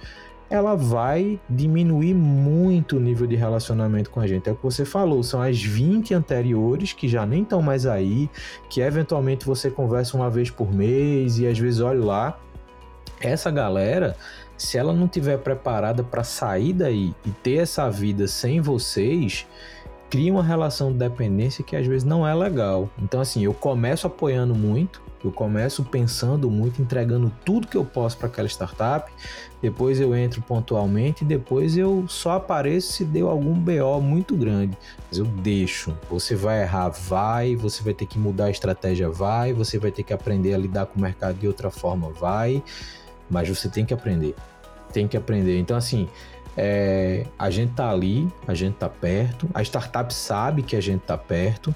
ela vai diminuir muito o nível de relacionamento com a gente. É o que você falou, são as 20 anteriores que já nem estão mais aí, que eventualmente você conversa uma vez por mês e às vezes olha lá. Essa galera, se ela não tiver preparada para sair daí e ter essa vida sem vocês, cria uma relação de dependência que às vezes não é legal. Então, assim, eu começo apoiando muito, eu começo pensando muito, entregando tudo que eu posso para aquela startup, depois eu entro pontualmente, depois eu só apareço se deu algum BO muito grande. Mas eu deixo. Você vai errar, vai, você vai ter que mudar a estratégia, vai, você vai ter que aprender a lidar com o mercado de outra forma, vai, mas você tem que aprender. Tem que aprender. Então, assim, é, a gente tá ali, a gente tá perto, a startup sabe que a gente tá perto,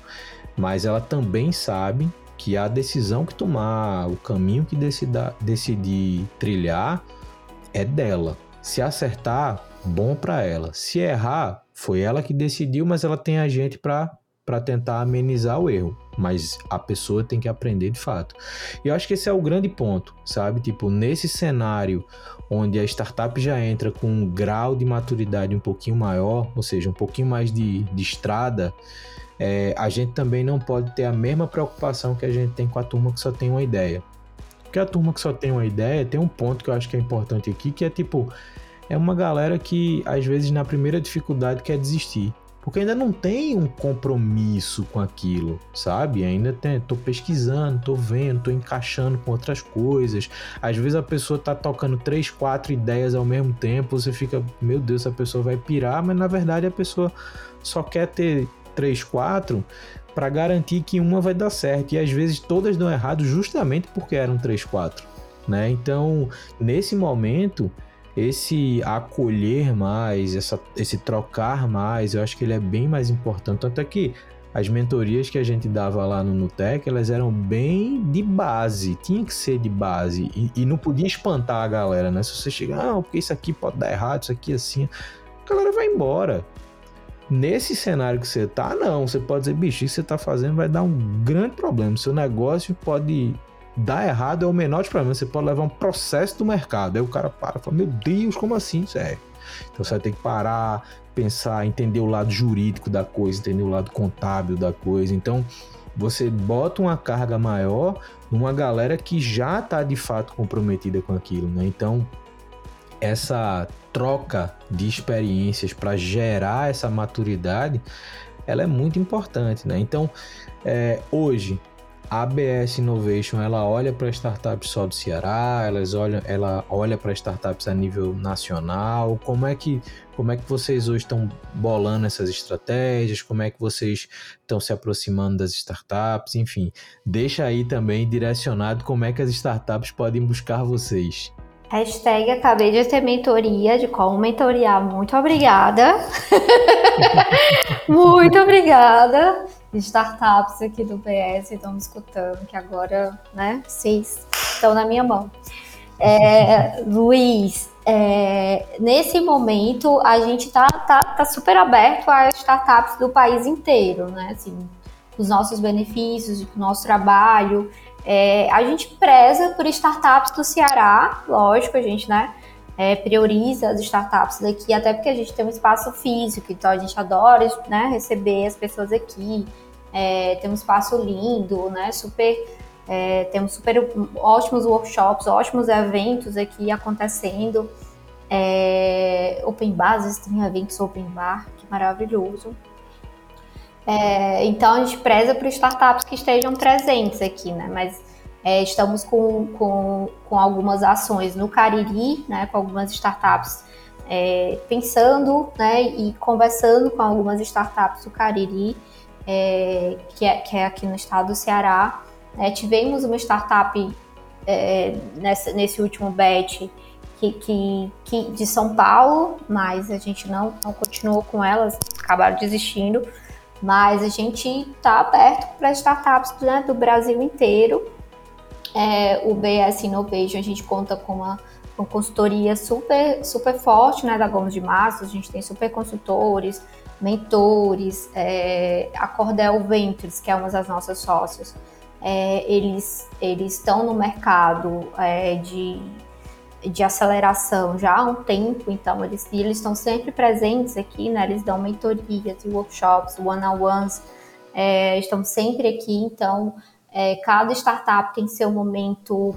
mas ela também sabe que a decisão que tomar, o caminho que decidir trilhar é dela. Se acertar, bom para ela. Se errar, foi ela que decidiu, mas ela tem a gente para para tentar amenizar o erro, mas a pessoa tem que aprender de fato. E eu acho que esse é o grande ponto, sabe? Tipo, nesse cenário onde a startup já entra com um grau de maturidade um pouquinho maior, ou seja, um pouquinho mais de, de estrada, é, a gente também não pode ter a mesma preocupação que a gente tem com a turma que só tem uma ideia. Porque a turma que só tem uma ideia tem um ponto que eu acho que é importante aqui, que é tipo, é uma galera que às vezes na primeira dificuldade quer desistir. Porque ainda não tem um compromisso com aquilo, sabe? Ainda tem, tô pesquisando, tô vendo, tô encaixando com outras coisas. Às vezes a pessoa tá tocando três, quatro ideias ao mesmo tempo, você fica, meu Deus, a pessoa vai pirar, mas na verdade a pessoa só quer ter três, quatro para garantir que uma vai dar certo. E às vezes todas dão errado justamente porque eram três, quatro, né? Então, nesse momento, esse acolher mais, essa, esse trocar mais, eu acho que ele é bem mais importante. Tanto é que as mentorias que a gente dava lá no Nutec, elas eram bem de base, tinha que ser de base. E, e não podia espantar a galera, né? Se você chegar, não, porque isso aqui pode dar errado, isso aqui assim, a galera vai embora. Nesse cenário que você tá, não. Você pode dizer, bicho, isso que você tá fazendo vai dar um grande problema. Seu negócio pode dar errado é o menor de problema. Você pode levar um processo do mercado. Aí o cara para e fala: Meu Deus, como assim? Sério. Então você vai ter que parar, pensar, entender o lado jurídico da coisa, entender o lado contábil da coisa. Então você bota uma carga maior numa galera que já está de fato comprometida com aquilo, né? Então essa troca de experiências para gerar essa maturidade, ela é muito importante, né? Então é, hoje a ABS Innovation ela olha para startups só do Ceará, elas olham, ela olha para startups a nível nacional. Como é que como é que vocês hoje estão bolando essas estratégias? Como é que vocês estão se aproximando das startups? Enfim, deixa aí também direcionado como é que as startups podem buscar vocês. Hashtag acabei de ter mentoria de como mentoriar. Muito obrigada. Muito obrigada startups aqui do PS estão me escutando, que agora, né, vocês estão na minha mão. É, Luiz, é, nesse momento a gente tá, tá, tá super aberto às startups do país inteiro, né? Assim, os nossos benefícios, o nosso trabalho. É, a gente preza por startups do Ceará, lógico, a gente, né? É, prioriza as startups daqui, até porque a gente tem um espaço físico, então a gente adora né, receber as pessoas aqui, é, tem um espaço lindo, né? Super, é, temos super ótimos workshops, ótimos eventos aqui acontecendo. É, open Bases tem eventos open bar, que maravilhoso. É, então a gente preza para startups que estejam presentes aqui, né? Mas é, estamos com, com, com algumas ações no Cariri, né? Com algumas startups é, pensando, né? E conversando com algumas startups do Cariri é, que, é, que, é, aqui no estado do Ceará. É, tivemos uma startup é, nessa, nesse último bet que, que, que, de São Paulo, mas a gente não, não continuou com elas, acabaram desistindo. Mas a gente está aberto para startups né, do Brasil inteiro. É, o BS Innovation, a gente conta com uma, uma consultoria super, super forte né, da Gomes de Massa, a gente tem super consultores, mentores, é, a Cordel Ventures, que é uma das nossas sócias, é, eles, eles estão no mercado é, de, de aceleração já há um tempo, então eles, eles estão sempre presentes aqui, né? Eles dão mentorias workshops, one-on-ones, é, estão sempre aqui, então é, cada startup tem seu momento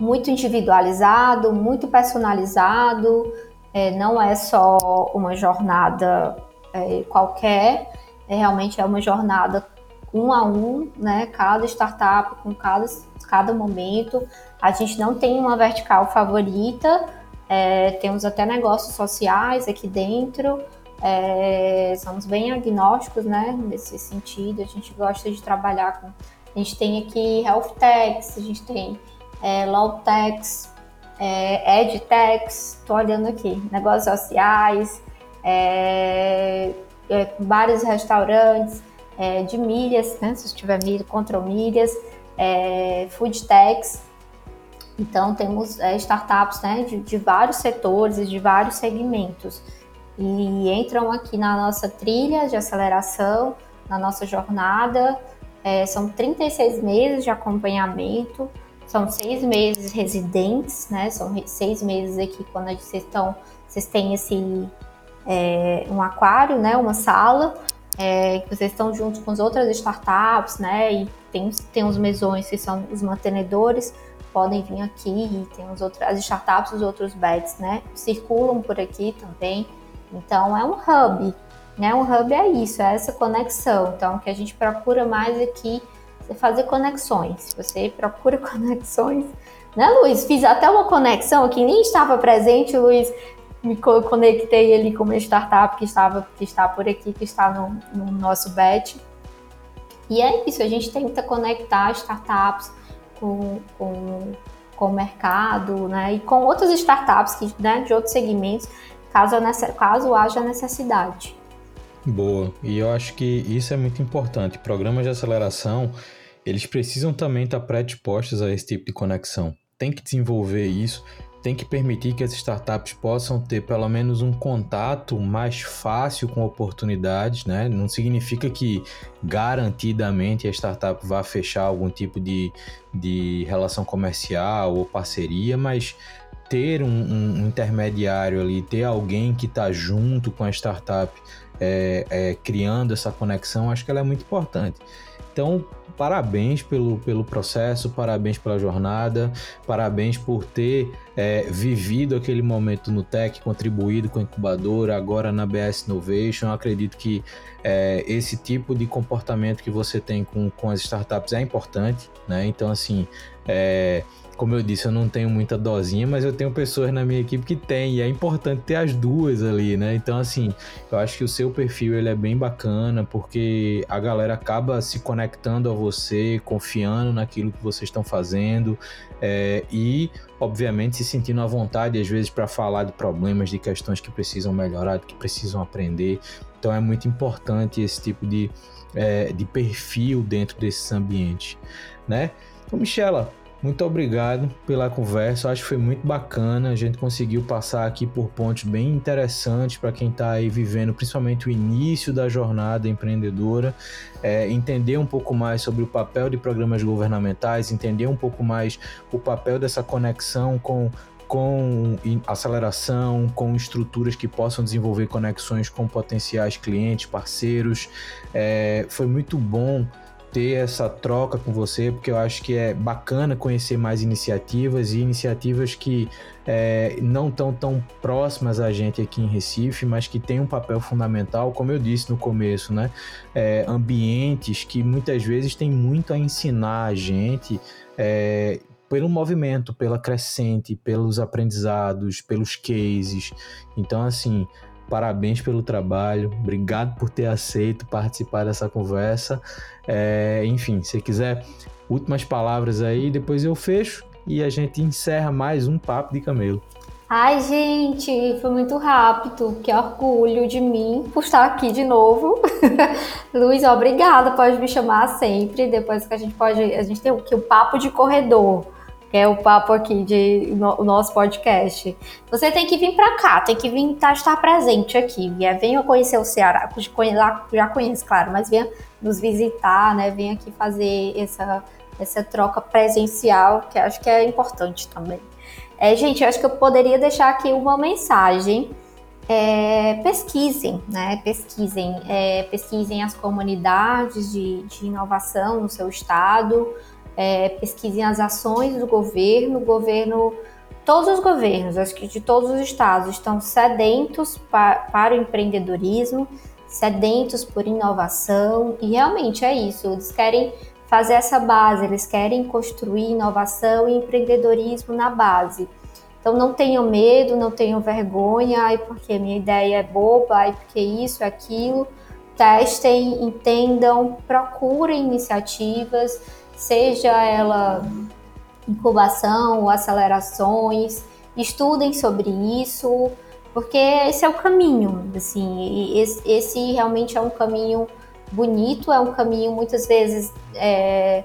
muito individualizado, muito personalizado, é, não é só uma jornada é, qualquer, é, realmente é uma jornada um a um, né? Cada startup com cada, cada momento. A gente não tem uma vertical favorita, é, temos até negócios sociais aqui dentro. É, somos bem agnósticos, né? Nesse sentido, a gente gosta de trabalhar com. A gente tem aqui health techs, a gente tem é, law techs, é, edtechs, estou olhando aqui, negócios sociais, é, é, restaurantes, é, de milhas, né, se tiver milha, contra milhas, é, food techs. Então, temos é, startups né, de, de, vários setores e de vários segmentos. e entram aqui na nossa trilha de aceleração, na nossa jornada. É, são 36 meses de acompanhamento, são seis meses residentes, né? São seis meses aqui quando vocês estão, vocês têm esse é, um aquário, né? Uma sala é, que vocês estão juntos com as outras startups, né? E tem, tem os mesões que são os mantenedores, podem vir aqui tem os outros, as startups, os outros bets, né? Circulam por aqui também. Então é um hub, né? Um hub é isso, é essa conexão. Então o que a gente procura mais aqui é fazer conexões. Você procura conexões, né, Luiz? Fiz até uma conexão aqui, nem estava presente, Luiz. Me conectei ali com uma startup que estava que está por aqui, que está no, no nosso bet. E é isso, a gente tenta conectar startups com, com, com o mercado, né? E com outras startups que, né, de outros segmentos caso, caso haja necessidade. Boa, e eu acho que isso é muito importante. Programas de aceleração, eles precisam também estar predispostos a esse tipo de conexão. Tem que desenvolver isso tem que permitir que as startups possam ter pelo menos um contato mais fácil com oportunidades, né? Não significa que garantidamente a startup vá fechar algum tipo de, de relação comercial ou parceria, mas ter um, um intermediário ali, ter alguém que está junto com a startup é, é, criando essa conexão, acho que ela é muito importante. Então, parabéns pelo, pelo processo, parabéns pela jornada, parabéns por ter é, vivido aquele momento no Tech, contribuído com a incubadora, agora na BS Innovation. Eu acredito que é, esse tipo de comportamento que você tem com, com as startups é importante, né? Então, assim, é, como eu disse, eu não tenho muita dosinha, mas eu tenho pessoas na minha equipe que tem, e é importante ter as duas ali, né? Então, assim, eu acho que o seu perfil ele é bem bacana, porque a galera acaba se conectando a você, confiando naquilo que vocês estão fazendo, é, e, obviamente, se sentindo à vontade, às vezes, para falar de problemas, de questões que precisam melhorar, que precisam aprender. Então, é muito importante esse tipo de, é, de perfil dentro desses ambientes, né? Então, Michela, muito obrigado pela conversa, acho que foi muito bacana. A gente conseguiu passar aqui por pontos bem interessantes para quem está aí vivendo, principalmente o início da jornada empreendedora, é, entender um pouco mais sobre o papel de programas governamentais, entender um pouco mais o papel dessa conexão com com aceleração, com estruturas que possam desenvolver conexões com potenciais clientes, parceiros. É, foi muito bom ter essa troca com você, porque eu acho que é bacana conhecer mais iniciativas e iniciativas que é, não estão tão próximas a gente aqui em Recife, mas que têm um papel fundamental, como eu disse no começo, né? É, ambientes que muitas vezes têm muito a ensinar a gente. É, pelo movimento, pela crescente, pelos aprendizados, pelos cases. Então, assim, parabéns pelo trabalho, obrigado por ter aceito participar dessa conversa. É, enfim, se quiser últimas palavras aí, depois eu fecho e a gente encerra mais um Papo de Camelo. Ai, gente, foi muito rápido. Que orgulho de mim por estar aqui de novo. Luiz, obrigada. Pode me chamar sempre. Depois que a gente pode. A gente tem o que? O papo de corredor que é o papo aqui de no, o nosso podcast. Você tem que vir para cá, tem que vir tá, estar presente aqui. Venha conhecer o Ceará, já conhece, claro, mas venha nos visitar, né? Venha aqui fazer essa, essa troca presencial, que acho que é importante também. É, gente, eu acho que eu poderia deixar aqui uma mensagem. É, pesquisem, né? Pesquisem, é, pesquisem as comunidades de, de inovação no seu estado, é, pesquisem as ações do governo, governo, todos os governos, acho que de todos os estados, estão sedentos pa, para o empreendedorismo, sedentos por inovação, e realmente é isso, eles querem fazer essa base, eles querem construir inovação e empreendedorismo na base. Então não tenham medo, não tenham vergonha, ai porque minha ideia é boba, ai porque isso, aquilo. Testem, entendam, procurem iniciativas, seja ela incubação ou acelerações, estudem sobre isso, porque esse é o caminho, assim, esse, esse realmente é um caminho bonito, é um caminho muitas vezes é,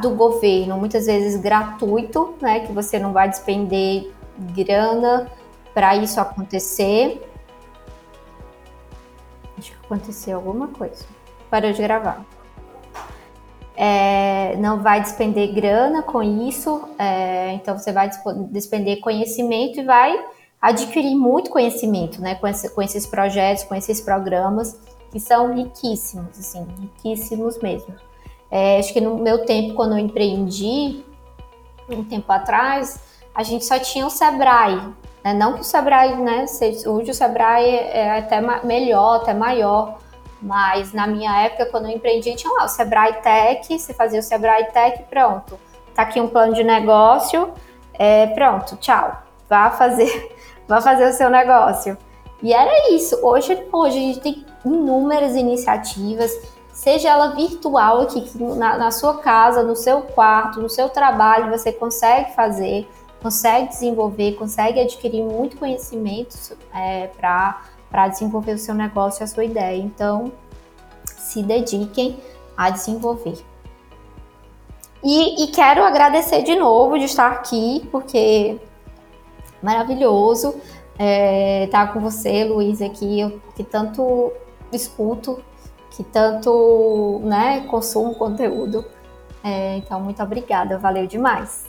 do governo, muitas vezes gratuito, né, que você não vai despender grana para isso acontecer. Acho que aconteceu alguma coisa. Parou de gravar. É, não vai despender grana com isso, é, então você vai despender conhecimento e vai adquirir muito conhecimento, né, com, esse, com esses projetos, com esses programas que são riquíssimos, assim, riquíssimos mesmo. É, acho que no meu tempo, quando eu empreendi, um tempo atrás, a gente só tinha o Sebrae. Né? Não que o Sebrae, né, hoje o Sebrae é até melhor, até maior, mas na minha época, quando eu empreendi, tinha lá o Sebrae Tech, você fazia o Sebrae Tech, pronto. Tá aqui um plano de negócio, é, pronto, tchau. Vá fazer, vá fazer o seu negócio. E era isso. Hoje, hoje a gente tem inúmeras iniciativas, seja ela virtual aqui na, na sua casa, no seu quarto, no seu trabalho, você consegue fazer, consegue desenvolver, consegue adquirir muito conhecimento é, para desenvolver o seu negócio, a sua ideia. Então, se dediquem a desenvolver. E, e quero agradecer de novo de estar aqui, porque maravilhoso é, estar com você, Luiz, aqui, eu, que tanto escuto, que tanto né, consumo conteúdo. É, então, muito obrigada, valeu demais.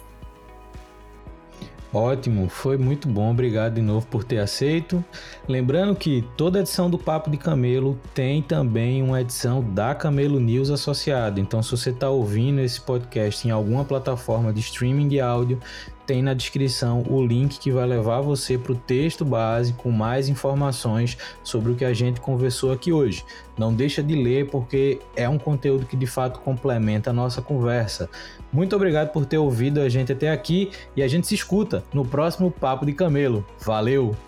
Ótimo, foi muito bom, obrigado de novo por ter aceito. Lembrando que toda edição do Papo de Camelo tem também uma edição da Camelo News associada. Então, se você está ouvindo esse podcast em alguma plataforma de streaming de áudio, tem na descrição o link que vai levar você para o texto base com mais informações sobre o que a gente conversou aqui hoje. Não deixa de ler porque é um conteúdo que de fato complementa a nossa conversa. Muito obrigado por ter ouvido a gente até aqui e a gente se escuta no próximo Papo de Camelo. Valeu!